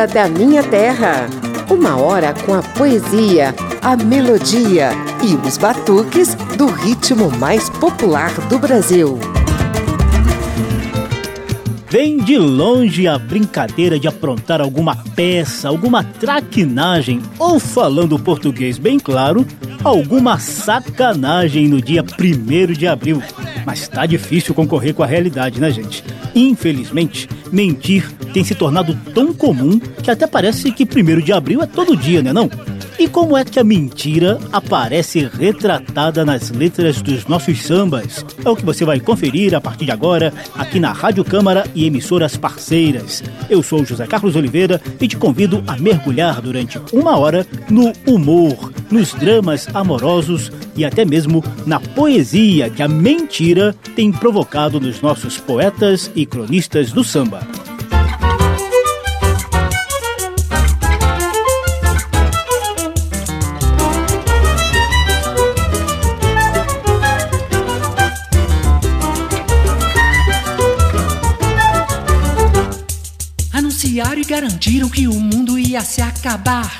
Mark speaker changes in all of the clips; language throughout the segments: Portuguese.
Speaker 1: samba da minha terra. Uma hora com a poesia, a melodia e os batuques do ritmo mais popular do Brasil.
Speaker 2: Vem de longe a brincadeira de aprontar alguma peça, alguma traquinagem ou, falando português bem claro, alguma sacanagem no dia 1 de abril. Mas tá difícil concorrer com a realidade, né, gente? Infelizmente, mentir tem se tornado tão comum que até parece que 1 de abril é todo dia, né não? E como é que a mentira aparece retratada nas letras dos nossos sambas? É o que você vai conferir a partir de agora aqui na Rádio Câmara e emissoras parceiras. Eu sou José Carlos Oliveira e te convido a mergulhar durante uma hora no humor, nos dramas amorosos e até mesmo na poesia que a mentira tem provocado nos nossos poetas e cronistas do samba.
Speaker 3: Garantiram que o mundo ia se acabar.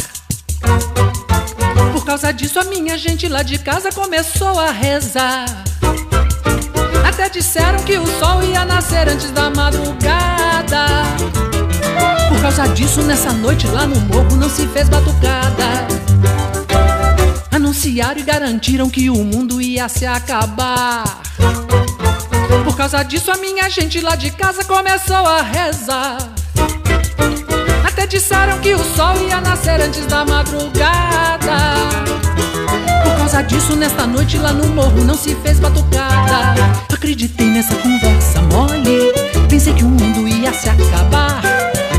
Speaker 3: Por causa disso, a minha gente lá de casa começou a rezar. Até disseram que o sol ia nascer antes da madrugada. Por causa disso, nessa noite lá no morro não se fez batucada. Anunciaram e garantiram que o mundo ia se acabar. Por causa disso, a minha gente lá de casa começou a rezar. Nascer antes da madrugada. Por causa disso, nesta noite lá no morro não se fez batucada. Acreditei nessa conversa mole. Pensei que o mundo ia se acabar.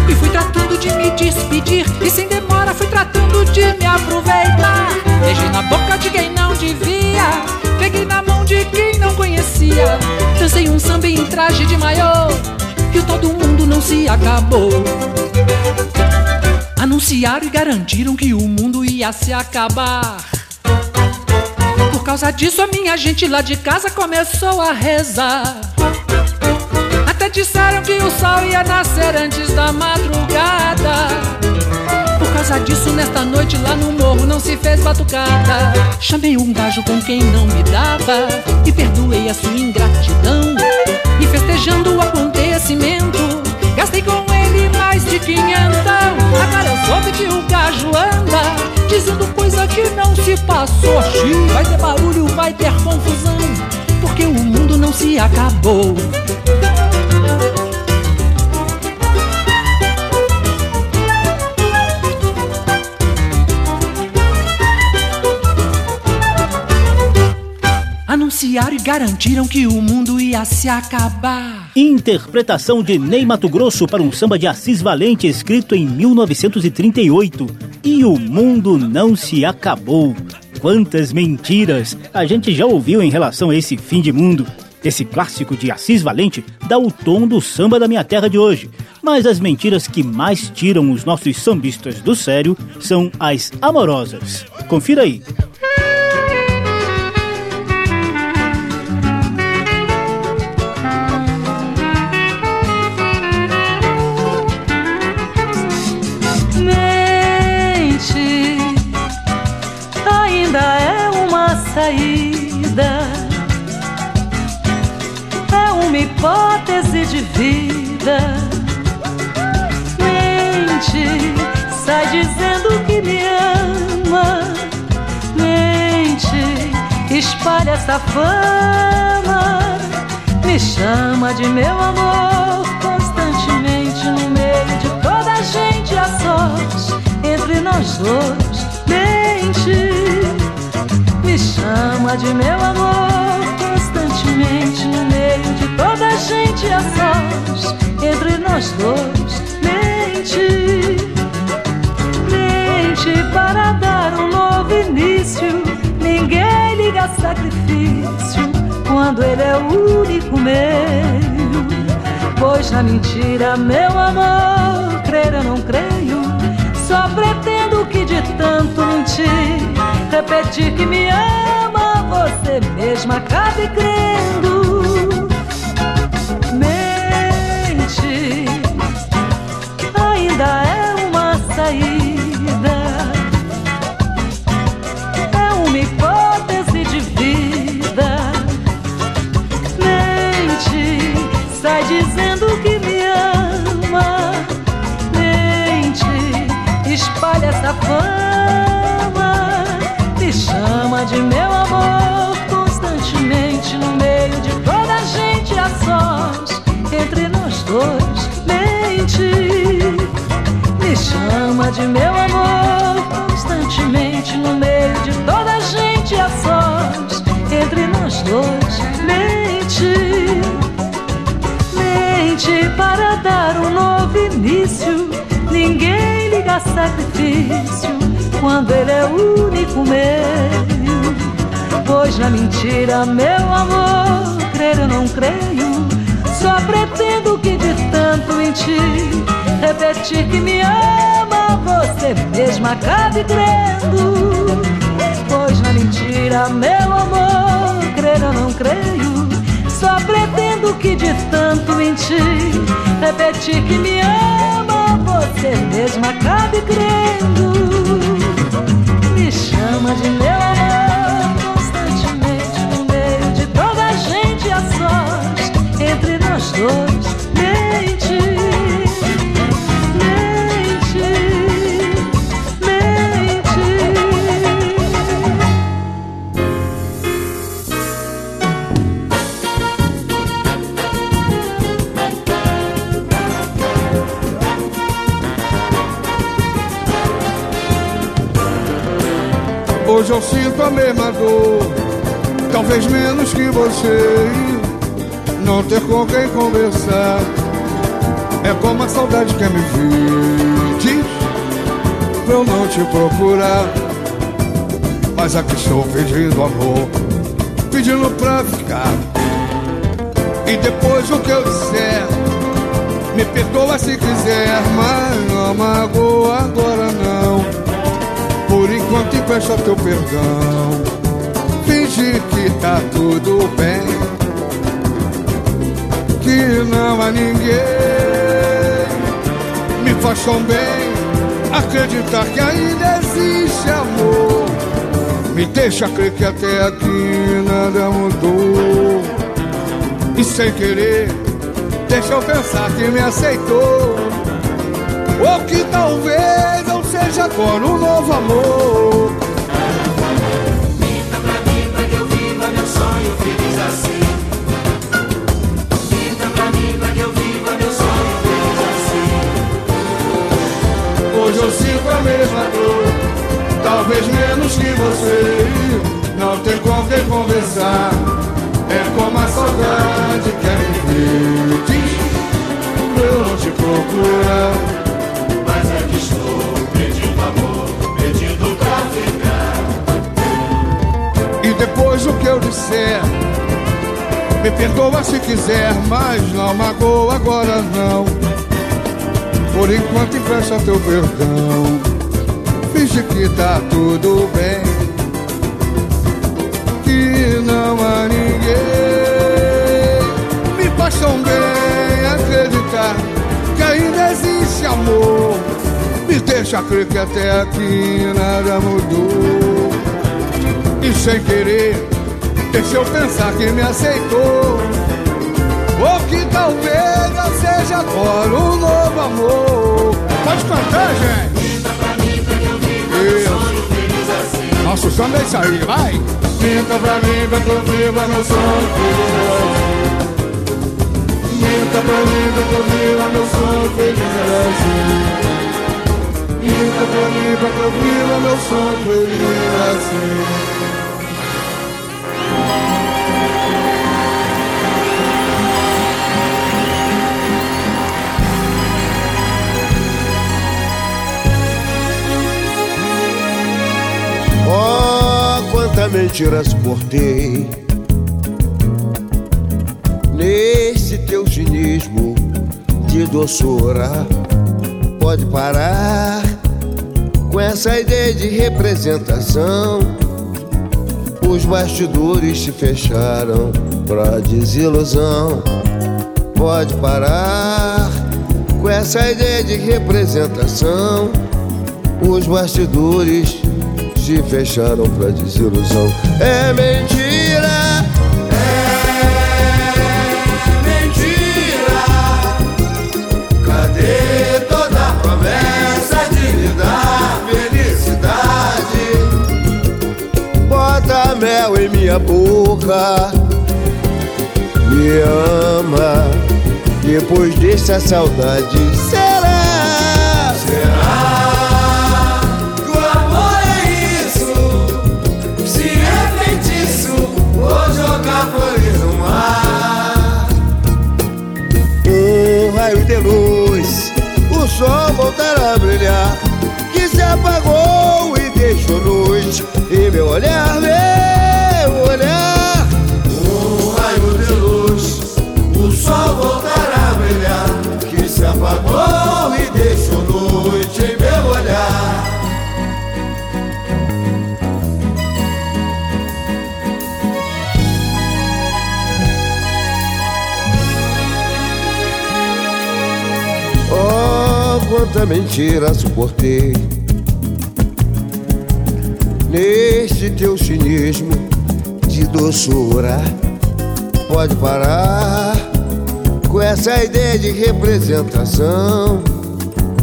Speaker 3: E fui tratando de me despedir. E sem demora fui tratando de me aproveitar. Beijei na boca de quem não devia. Peguei na mão de quem não conhecia. Dancei um samba em traje de maiô. E todo mundo não se acabou. Anunciaram e garantiram que o mundo ia se acabar. Por causa disso, a minha gente lá de casa começou a rezar. Até disseram que o sol ia nascer antes da madrugada. Por causa disso, nesta noite lá no morro não se fez batucada. Chamei um gajo com quem não me dava e perdoei a sua que não se passou. Xiii, vai ter barulho, vai ter confusão, porque o mundo não se acabou. Anunciaram e garantiram que o mundo ia se acabar.
Speaker 2: Interpretação de Ney Mato Grosso para um samba de Assis Valente escrito em 1938. E o mundo não se acabou. Quantas mentiras a gente já ouviu em relação a esse fim de mundo. Esse clássico de Assis Valente dá o tom do samba da minha terra de hoje. Mas as mentiras que mais tiram os nossos sambistas do sério são as amorosas. Confira aí.
Speaker 4: Hipótese de vida. Mente, sai dizendo que me ama. Mente, espalha essa fama. Me chama de meu amor constantemente no meio de toda a gente a sós entre nós dois. Mente me chama de meu amor constantemente no meio de gente a sós entre nós dois mente mente para dar um novo início. Ninguém liga sacrifício quando ele é o único meio. Pois na mentira meu amor crer eu não creio. Só pretendo que de tanto mentir repetir que me ama, você mesma acabe crendo. De meu amor constantemente no meio de toda a gente a sós. Entre nós dois, mente, me chama de meu amor constantemente no meio de toda a gente a sós. Entre nós dois, mente mente para dar um novo início. Ninguém liga sacrifício quando ele é o único meio. Pois na mentira, meu amor, crer eu não creio. Só pretendo que de tanto mentir, repetir que me ama, você mesma acabe crendo. Pois na mentira, meu amor, crer eu não creio. Só pretendo que de tanto mentir, repetir que me ama, você mesma acabe crendo.
Speaker 5: É como a saudade quer me. Diz pra eu não te procurar, mas aqui estou pedindo amor, pedindo pra ficar. E depois o que eu disser, me perdoa se quiser, mas não magoa agora não. Por enquanto empresta teu perdão Finge que tá tudo bem Que não há ninguém. Me faz tão bem Acreditar que ainda existe amor. Me deixa crer que até aqui nada mudou. E sem querer Deixa eu pensar que me aceitou. Ou que talvez seja agora um novo amor.
Speaker 6: Eu
Speaker 5: sinto a mesma dor, talvez menos que você. Não tem com quem conversar, é como a saudade quer me ver. Diz, eu não te procurar. Depois o que eu disser Me perdoa se quiser Mas não magoa agora não Por enquanto empresta teu perdão. Finge que tá tudo bem. Que não há ninguém. Me faz tão bem acreditar Que ainda existe amor. Me deixa crer que até aqui nada mudou. E sem querer, deixa eu pensar que me aceitou. Ou que talvez eu seja agora um novo amor. Pode cantar, gente.
Speaker 6: Assim.
Speaker 5: Nosso sonho é isso aí, vai. Pinta pra mim, pra que eu viva meu sonho feliz assim. Pinta pra mim, pra que eu viva meu sonho feliz assim. Pinta pra mim, pra que eu viva meu sonho feliz
Speaker 7: Oh, quanta mentira suportei. Nesse teu cinismo de doçura Pode parar com essa ideia de representação. Os bastidores se fecharam pra desilusão. Pode parar com essa ideia de representação. Os bastidores te fecharam pra desilusão. É mentira!
Speaker 6: É mentira! Cadê toda a promessa de me dar felicidade? Bota mel em minha boca, me
Speaker 7: ama, depois deixa a saudade sol voltará a brilhar. Que se apagou e deixou noite. E meu olhar, quanta mentira suportei. Nesse teu cinismo de doçura Pode parar com essa ideia de representação.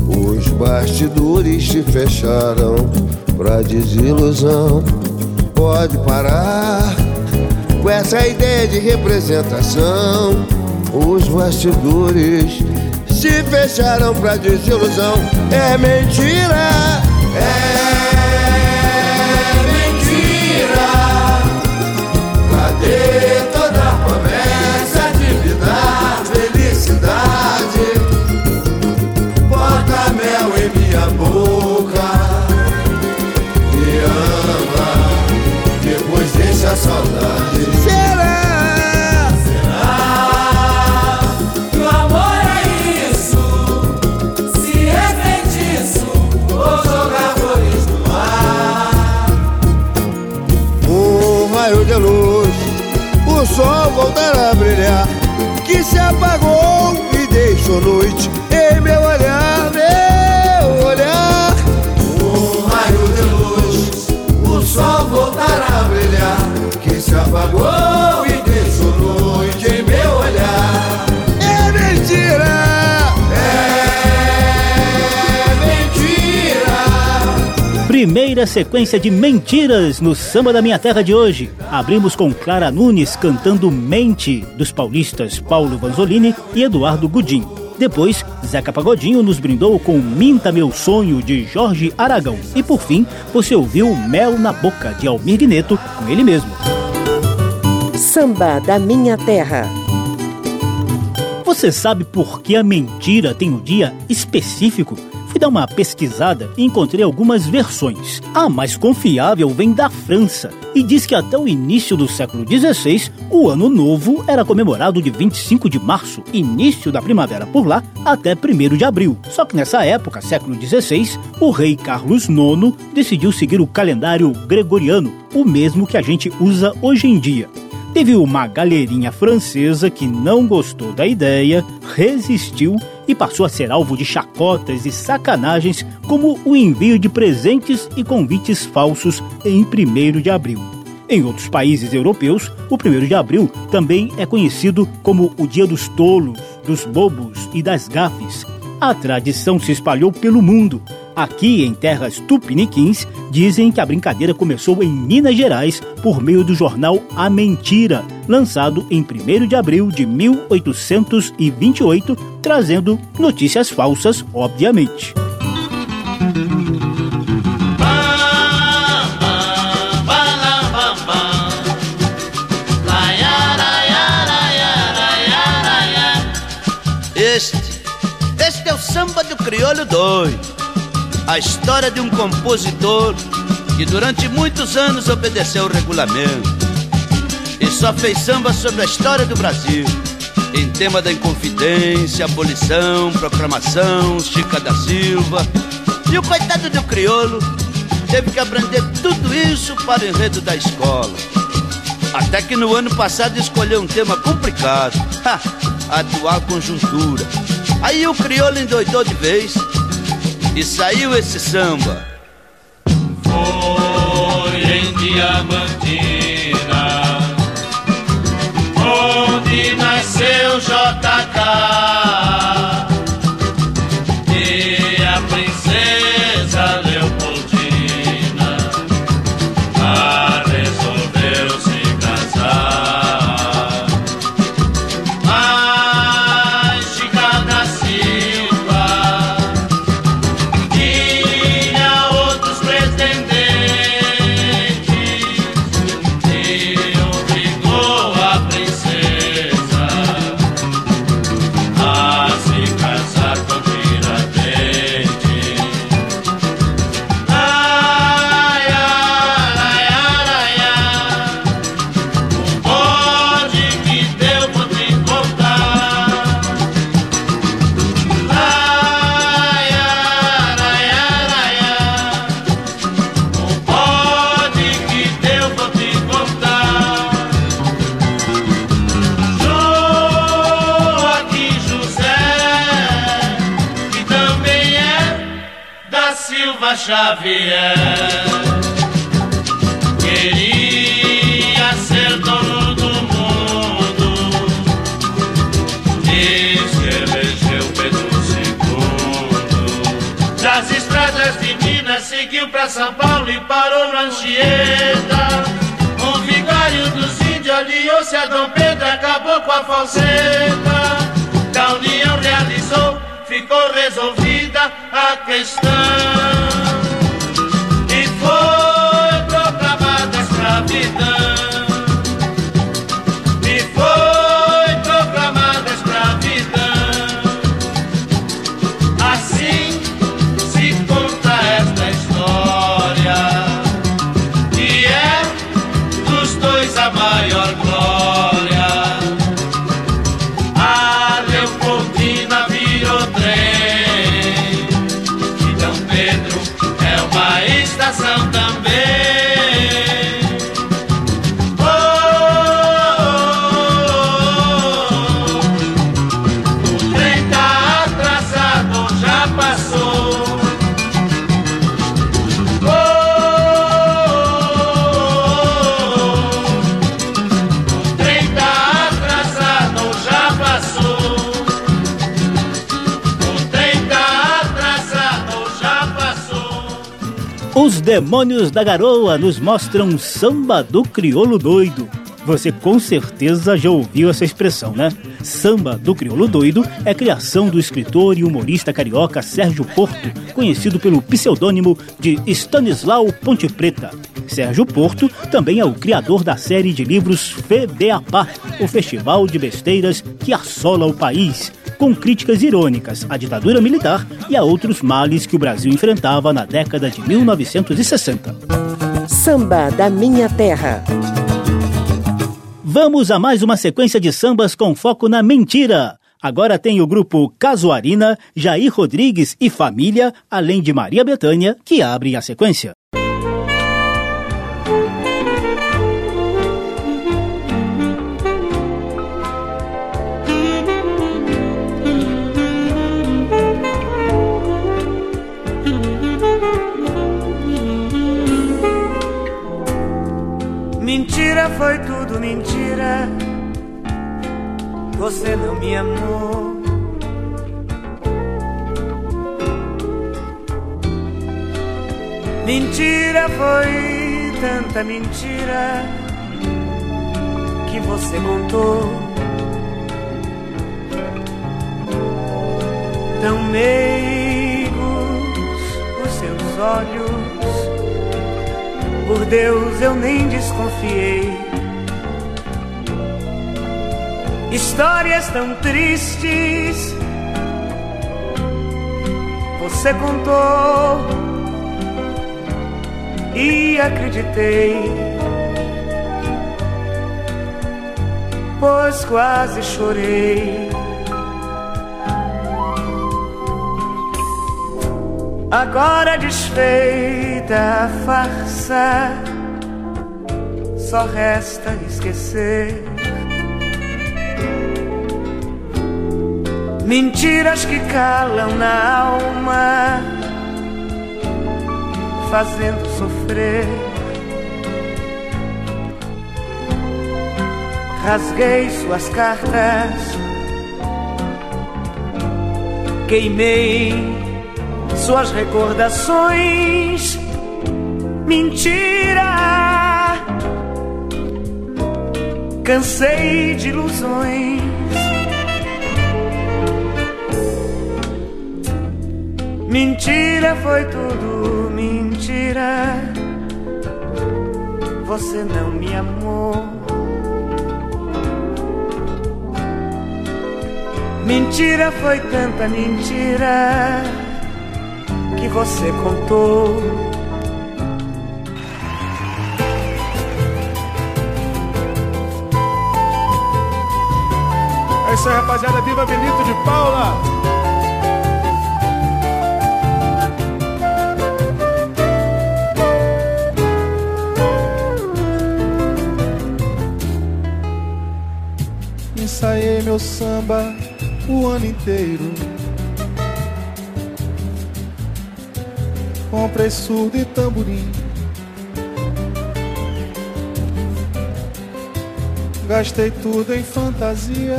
Speaker 7: Os bastidores se fecharam pra desilusão. Pode parar com essa ideia de representação. Os bastidores se fecharam pra desilusão. É mentira,
Speaker 6: É se
Speaker 7: apagou e deixou noite em meu olhar. É mentira,
Speaker 6: É mentira.
Speaker 2: Primeira sequência de mentiras no Samba da Minha Terra de hoje. Abrimos com Clara Nunes cantando Mente, dos paulistas Paulo Vanzolini e Eduardo Gudim. Depois, Zeca Pagodinho nos brindou com Minta Meu Sonho, de Jorge Aragão. E por fim, você ouviu Mel na Boca, de Almir Guineto, com ele mesmo.
Speaker 1: Samba da Minha Terra.
Speaker 2: Você sabe por que a mentira tem um dia específico? Fui dar uma pesquisada e encontrei algumas versões. A mais confiável vem da França e diz que até o início do século XVI, o Ano Novo era comemorado de 25 de março, início da primavera por lá, até 1 de abril. Só que nessa época, século XVI, o rei Carlos IX decidiu seguir o calendário gregoriano, o mesmo que a gente usa hoje em dia. Teve uma galerinha francesa que não gostou da ideia, resistiu e passou a ser alvo de chacotas e sacanagens, como o envio de presentes e convites falsos em 1 de abril. Em outros países europeus, o 1 de abril também é conhecido como o Dia dos Tolos, dos Bobos e das Gafes. A tradição se espalhou pelo mundo. Aqui em terras tupiniquins, dizem que a brincadeira começou em Minas Gerais por meio do jornal A Mentira, lançado em 1 de abril de 1828, trazendo notícias falsas, obviamente.
Speaker 8: Este, este é o samba do crioulo doido. A história de um compositor que durante muitos anos obedeceu o regulamento e só fez samba sobre a história do Brasil. Em tema da Inconfidência, abolição, proclamação, Chica da Silva. E o coitado do crioulo teve que aprender tudo isso para o enredo da escola. Até que no ano passado escolheu um tema complicado. Ha, a atual conjuntura. Aí o crioulo endoidou de vez e saiu esse samba.
Speaker 9: Foi em Diamantina onde nasceu JK Lima Xavier. Queria ser dono do mundo, diz que elegeu Pedro II. Das estradas de Minas seguiu pra São Paulo e parou no Anchieta. Um vigário dos índios aliou-se a Dom Pedro, acabou com a falseta. Da união ficou resolvida a questão.
Speaker 2: Demônios da Garoa nos mostram um samba do crioulo doido. Você com certeza já ouviu essa expressão, né? Samba do crioulo doido é criação do escritor e humorista carioca Sérgio Porto, conhecido pelo pseudônimo de Stanislau Ponte Preta. Sérgio Porto também é o criador da série de livros FEBEAPA, o festival de besteiras que assola o país, com críticas irônicas à ditadura militar e a outros males que o Brasil enfrentava na década de 1960.
Speaker 1: Samba da Minha Terra.
Speaker 2: Vamos a mais uma sequência de sambas com foco na mentira. Agora tem o grupo Casuarina, Jair Rodrigues e Família, além de Maria Bethânia, que abrem a sequência.
Speaker 10: Você não me amou. Mentira foi tanta mentira que você contou. Tão meigos os seus olhos por Deus eu nem desconfiei. Histórias tão tristes você contou e acreditei, pois quase chorei. Agora desfeita a farsa, só resta esquecer. Mentiras que calam na alma, fazendo sofrer. Rasguei suas cartas, queimei suas recordações. Mentira, cansei de ilusões. Mentira foi tudo mentira. Você não me amou. Mentira foi tanta mentira que você contou.
Speaker 11: É isso aí, rapaziada. Viva Benito de Paula! Meu samba o ano inteiro. Comprei surdo e tamborim. Gastei tudo em fantasia.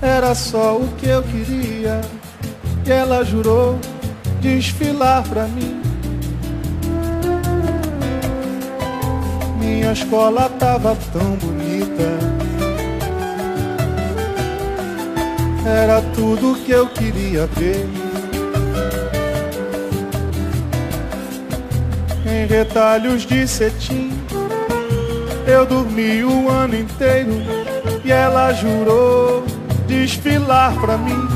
Speaker 11: Era só o que eu queria. E ela jurou desfilar pra mim. Minha escola tava tão bonita. Era tudo que eu queria ver. Em retalhos de cetim, eu dormi o ano inteiro e ela jurou desfilar pra mim.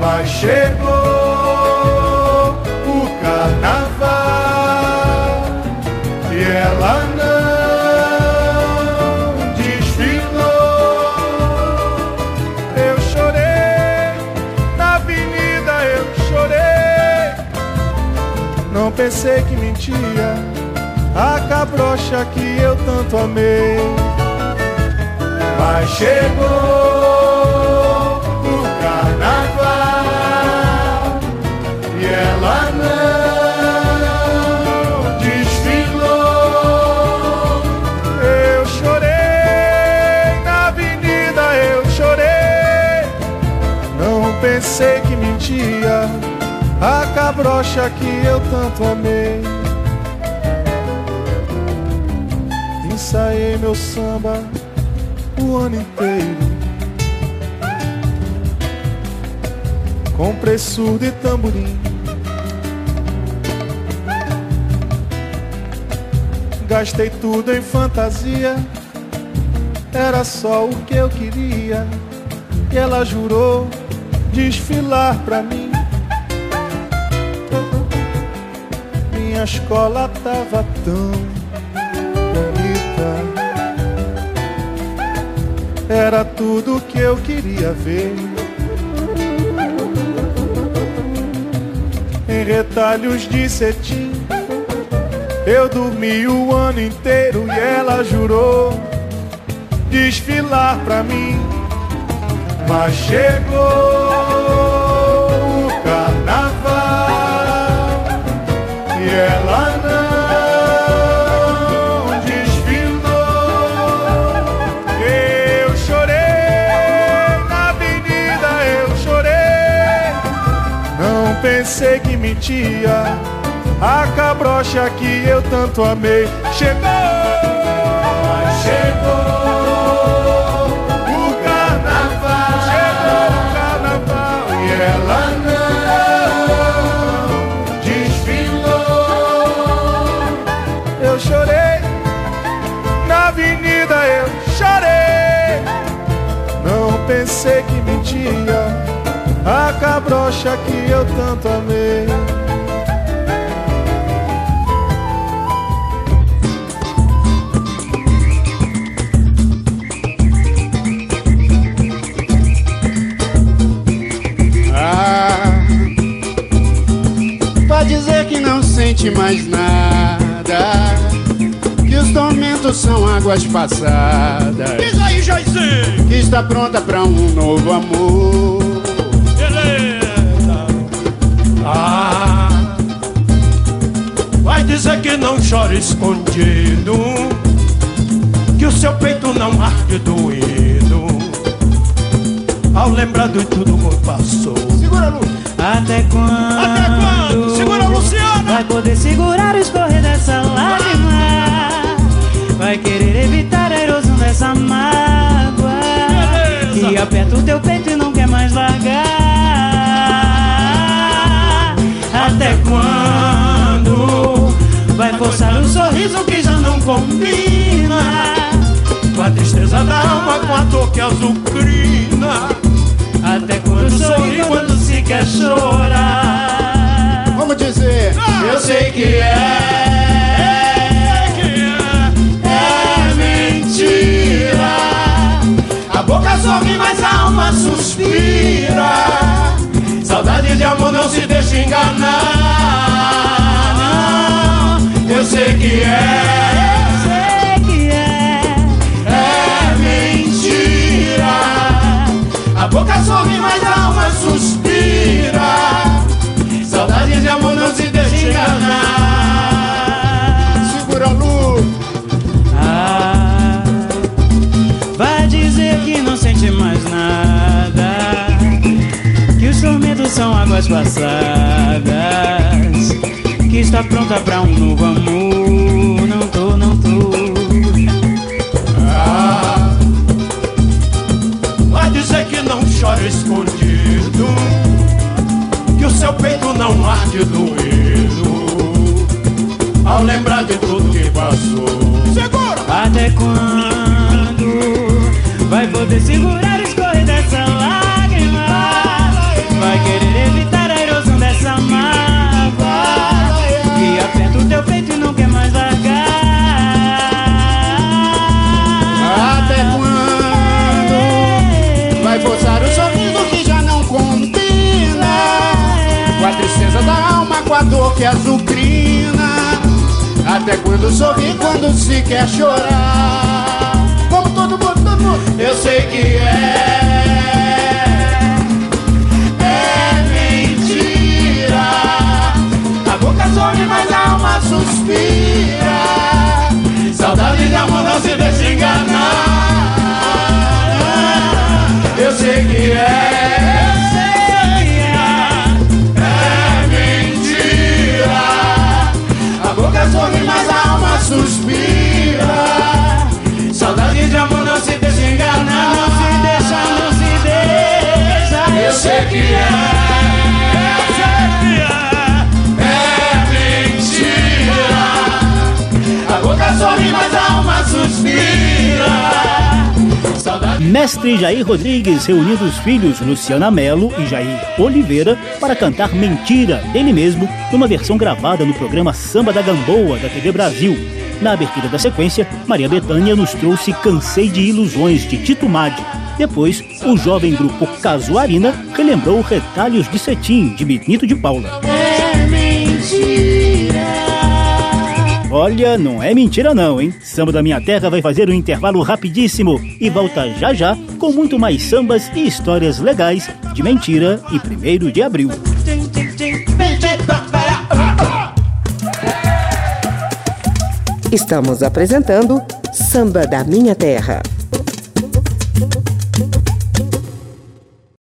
Speaker 11: Mas chegou o carnaval e ela não pensei que mentia a cabrocha que eu tanto amei. Mas chegou o carnaval e ela não desfilou. Eu chorei na avenida, eu chorei. Não pensei que cabrocha que eu tanto amei. Ensaiei meu samba o ano inteiro. Comprei surdo e tamborim. Gastei tudo em fantasia. Era só o que eu queria. E ela jurou desfilar pra mim. Minha escola tava tão bonita. Era tudo que eu queria ver. Em retalhos de cetim, eu dormi o ano inteiro e ela jurou desfilar pra mim. Mas chegou a cabrocha que eu tanto amei. Chegou, mas chegou. o carnaval, chegou o carnaval e ela não desfilou. Eu chorei na avenida, eu chorei. Não pensei que mentia a cabrocha que eu tanto amei.
Speaker 12: Ah, pra dizer que não sente mais nada, que os tormentos são águas passadas,
Speaker 13: Diz aí, Jairzinho!
Speaker 12: que está pronta pra um novo amor.
Speaker 13: Que não chora escondido, que o seu peito não arde doído. Ao lembrar de tudo que passou.
Speaker 12: Segura, Lu!
Speaker 14: Até quando?
Speaker 13: Até quando? Segura Luciana!
Speaker 14: Vai poder segurar o combina?
Speaker 13: Com a tristeza da alma, com a dor que azucrina.
Speaker 14: Até quando sorri quando se quer chorar?
Speaker 12: Vamos dizer, eu sei que é, é mentira.
Speaker 13: A boca sorri, mas a alma suspira. Saudade de amor não se deixa enganar. Não, eu sei que é.
Speaker 14: suspira. Saudade de amor não se deixa enganar.
Speaker 12: Segura a luz.
Speaker 14: Ah, vai dizer que não
Speaker 13: sente mais nada.
Speaker 14: Que os tormentos são águas passadas. Que está pronta pra um novo amor. Não tô, não tô.
Speaker 13: Ah, vai dizer que não chora esconde. Seu peito não arde doído. Ao lembrar de tudo que passou.
Speaker 14: Segura! Até quando vai poder segurar que
Speaker 12: azucrina? Até quando sorrir quando se quer chorar? Vamos todo mundo, todo mundo. Eu sei que é. É mentira. A boca sorri, mas a alma suspira. Saudade de amor não se deixa enganar. Eu sei que. É suspira. Saudade de amor não se deixa enganar. Não se deixa, não se deixa. Eu sei que é.
Speaker 2: Mestre Jair Rodrigues reunindo os filhos Luciana Melo e Jair Oliveira para cantar Mentira dele mesmo numa versão gravada no programa Samba da Gamboa da TV Brasil. Na abertura da sequência, Maria Bethânia nos trouxe Cansei de Ilusões de Tito Madi. Depois, o jovem grupo Casuarina relembrou Retalhos de Cetim de Benito de Paula.
Speaker 12: É mentira.
Speaker 2: Olha, não é mentira não, hein? Samba da Minha Terra vai fazer um intervalo rapidíssimo e volta já já com muito mais sambas e histórias legais de Mentira e 1 de Abril.
Speaker 1: Estamos apresentando Samba da Minha Terra.